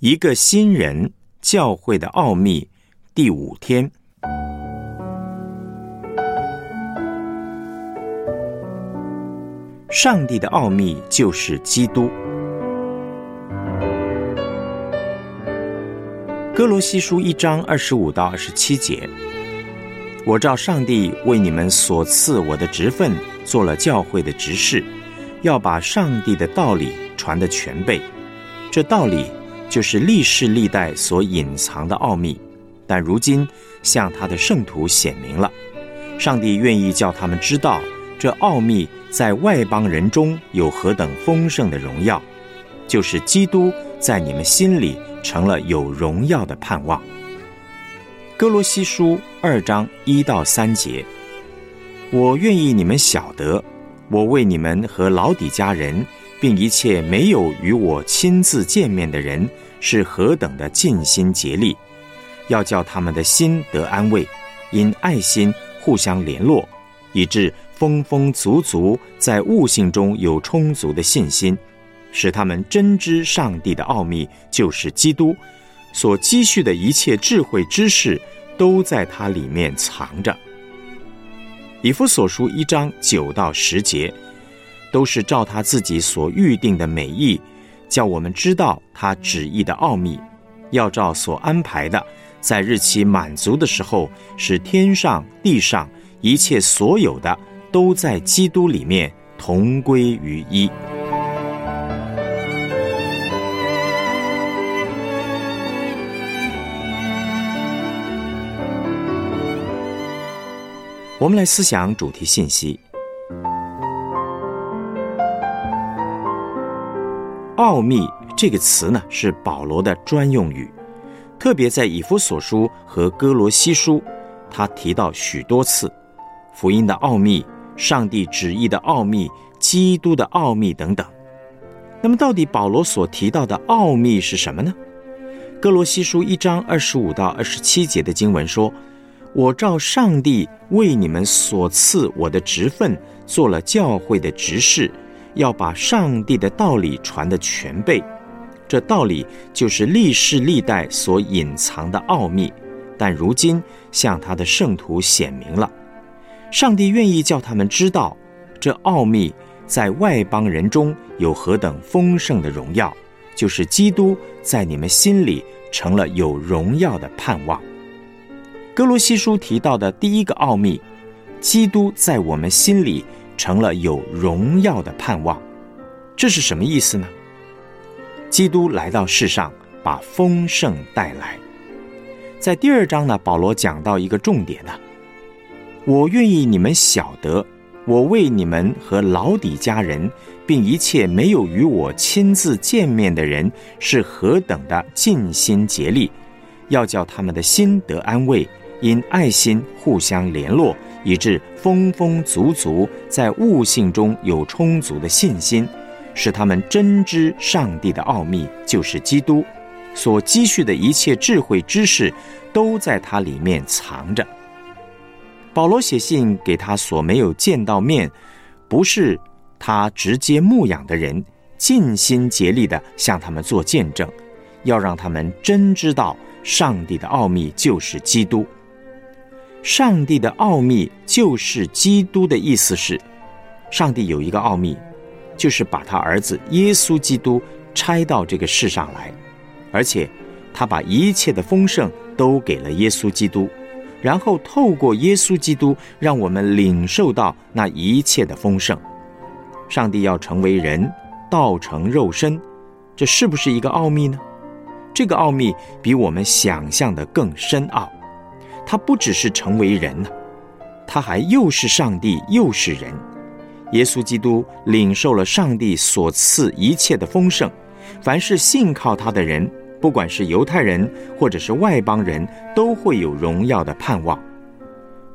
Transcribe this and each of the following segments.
一个新人教会的奥秘第五天，上帝的奥秘就是基督。哥罗西书一章二十五到二十七节，我照上帝为你们所赐我的职分，做了教会的执事，要把上帝的道理传的全备。这道理。就是历世历代所隐藏的奥秘，但如今向他的圣徒显明了。上帝愿意叫他们知道，这奥秘在外邦人中有何等丰盛的荣耀，就是基督在你们心里成了有荣耀的盼望。哥罗西书二章一到三节，我愿意你们晓得，我为你们和老底家人。并一切没有与我亲自见面的人，是何等的尽心竭力，要叫他们的心得安慰，因爱心互相联络，以致丰丰足足在悟性中有充足的信心，使他们真知上帝的奥秘，就是基督所积蓄的一切智慧知识，都在它里面藏着。以弗所书一章九到十节。都是照他自己所预定的美意，叫我们知道他旨意的奥秘，要照所安排的，在日期满足的时候，使天上地上一切所有的，都在基督里面同归于一。我们来思想主题信息。奥秘这个词呢，是保罗的专用语，特别在以弗所书和哥罗西书，他提到许多次福音的奥秘、上帝旨意的奥秘、基督的奥秘等等。那么，到底保罗所提到的奥秘是什么呢？哥罗西书一章二十五到二十七节的经文说：“我照上帝为你们所赐我的职分，做了教会的执事。”要把上帝的道理传的全备，这道理就是历世历代所隐藏的奥秘，但如今向他的圣徒显明了。上帝愿意叫他们知道，这奥秘在外邦人中有何等丰盛的荣耀，就是基督在你们心里成了有荣耀的盼望。哥罗西书提到的第一个奥秘，基督在我们心里。成了有荣耀的盼望，这是什么意思呢？基督来到世上，把丰盛带来。在第二章呢，保罗讲到一个重点呢，我愿意你们晓得，我为你们和老底家人，并一切没有与我亲自见面的人，是何等的尽心竭力，要叫他们的心得安慰，因爱心互相联络。以致丰丰足足在悟性中有充足的信心，使他们真知上帝的奥秘，就是基督所积蓄的一切智慧知识，都在他里面藏着。保罗写信给他所没有见到面，不是他直接牧养的人，尽心竭力的向他们做见证，要让他们真知道上帝的奥秘就是基督。上帝的奥秘就是基督的意思是，上帝有一个奥秘，就是把他儿子耶稣基督拆到这个世上来，而且他把一切的丰盛都给了耶稣基督，然后透过耶稣基督让我们领受到那一切的丰盛。上帝要成为人，道成肉身，这是不是一个奥秘呢？这个奥秘比我们想象的更深奥。他不只是成为人呢，他还又是上帝又是人。耶稣基督领受了上帝所赐一切的丰盛，凡是信靠他的人，不管是犹太人或者是外邦人，都会有荣耀的盼望。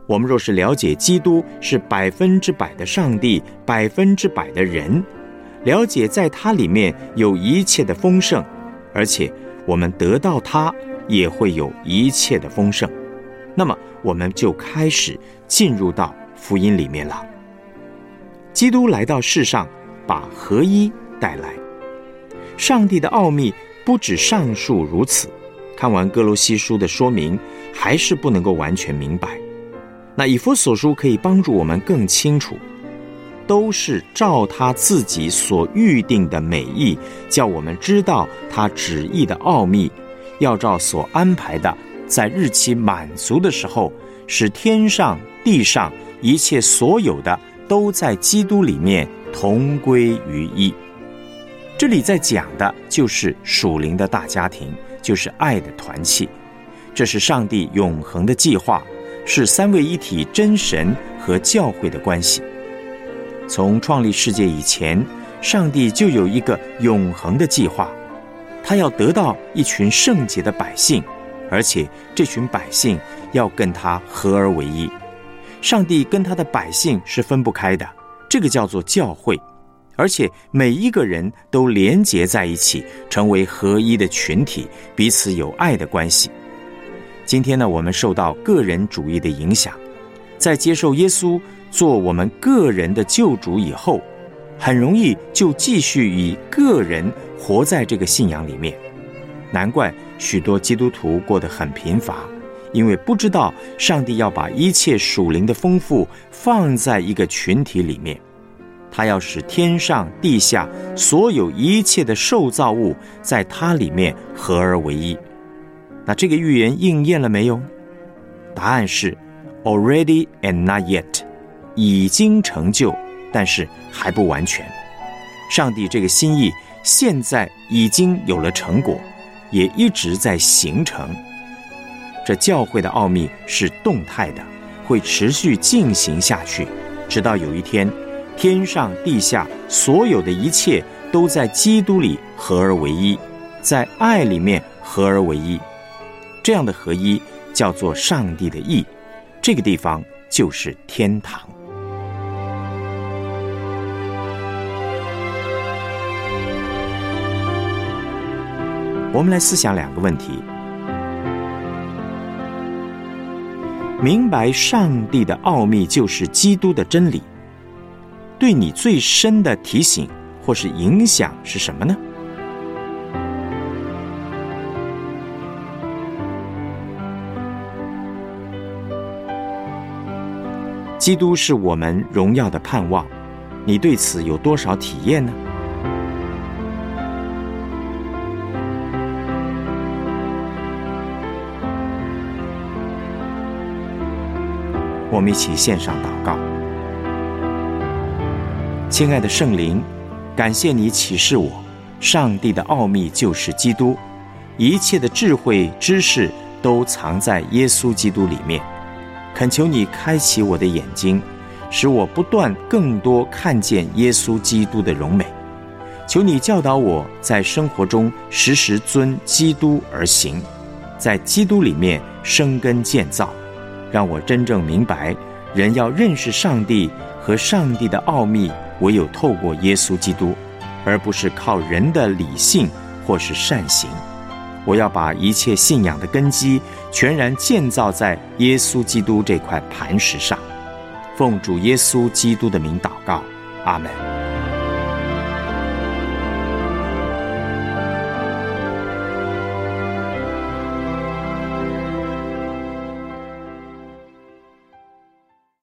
我们若是了解基督是百分之百的上帝，百分之百的人，了解在他里面有一切的丰盛，而且我们得到他也会有一切的丰盛。那么，我们就开始进入到福音里面了。基督来到世上，把合一带来。上帝的奥秘不止上述如此，看完哥罗西书的说明，还是不能够完全明白。那以弗所书可以帮助我们更清楚，都是照他自己所预定的美意，叫我们知道他旨意的奥秘，要照所安排的，在日期满足的时候，使天上地上一切所有的都在基督里面同归于一。这里在讲的就是属灵的大家庭，就是爱的团契，这是上帝永恒的计划。是三位一体真神和教会的关系。从创立世界以前，上帝就有一个永恒的计划，他要得到一群圣洁的百姓，而且这群百姓要跟他合而为一。上帝跟他的百姓是分不开的，这个叫做教会，而且每一个人都连结在一起，成为合一的群体，彼此有爱的关系。今天呢，我们受到个人主义的影响，在接受耶稣做我们个人的救主以后，很容易就继续以个人活在这个信仰里面。难怪许多基督徒过得很贫乏，因为不知道上帝要把一切属灵的丰富放在一个群体里面，他要使天上地下所有一切的受造物在它里面合而为一。那这个预言应验了没有？答案是，already and not yet，已经成就，但是还不完全。上帝这个心意现在已经有了成果，也一直在形成。这教会的奥秘是动态的，会持续进行下去，直到有一天，天上地下所有的一切都在基督里合而为一，在爱里面合而为一。这样的合一叫做上帝的意，这个地方就是天堂。我们来思想两个问题：明白上帝的奥秘就是基督的真理，对你最深的提醒或是影响是什么呢？基督是我们荣耀的盼望，你对此有多少体验呢？我们一起献上祷告，亲爱的圣灵，感谢你启示我，上帝的奥秘就是基督，一切的智慧知识都藏在耶稣基督里面。恳求你开启我的眼睛，使我不断更多看见耶稣基督的荣美。求你教导我在生活中时时遵基督而行，在基督里面生根建造，让我真正明白，人要认识上帝和上帝的奥秘，唯有透过耶稣基督，而不是靠人的理性或是善行。我要把一切信仰的根基全然建造在耶稣基督这块磐石上，奉主耶稣基督的名祷告，阿门。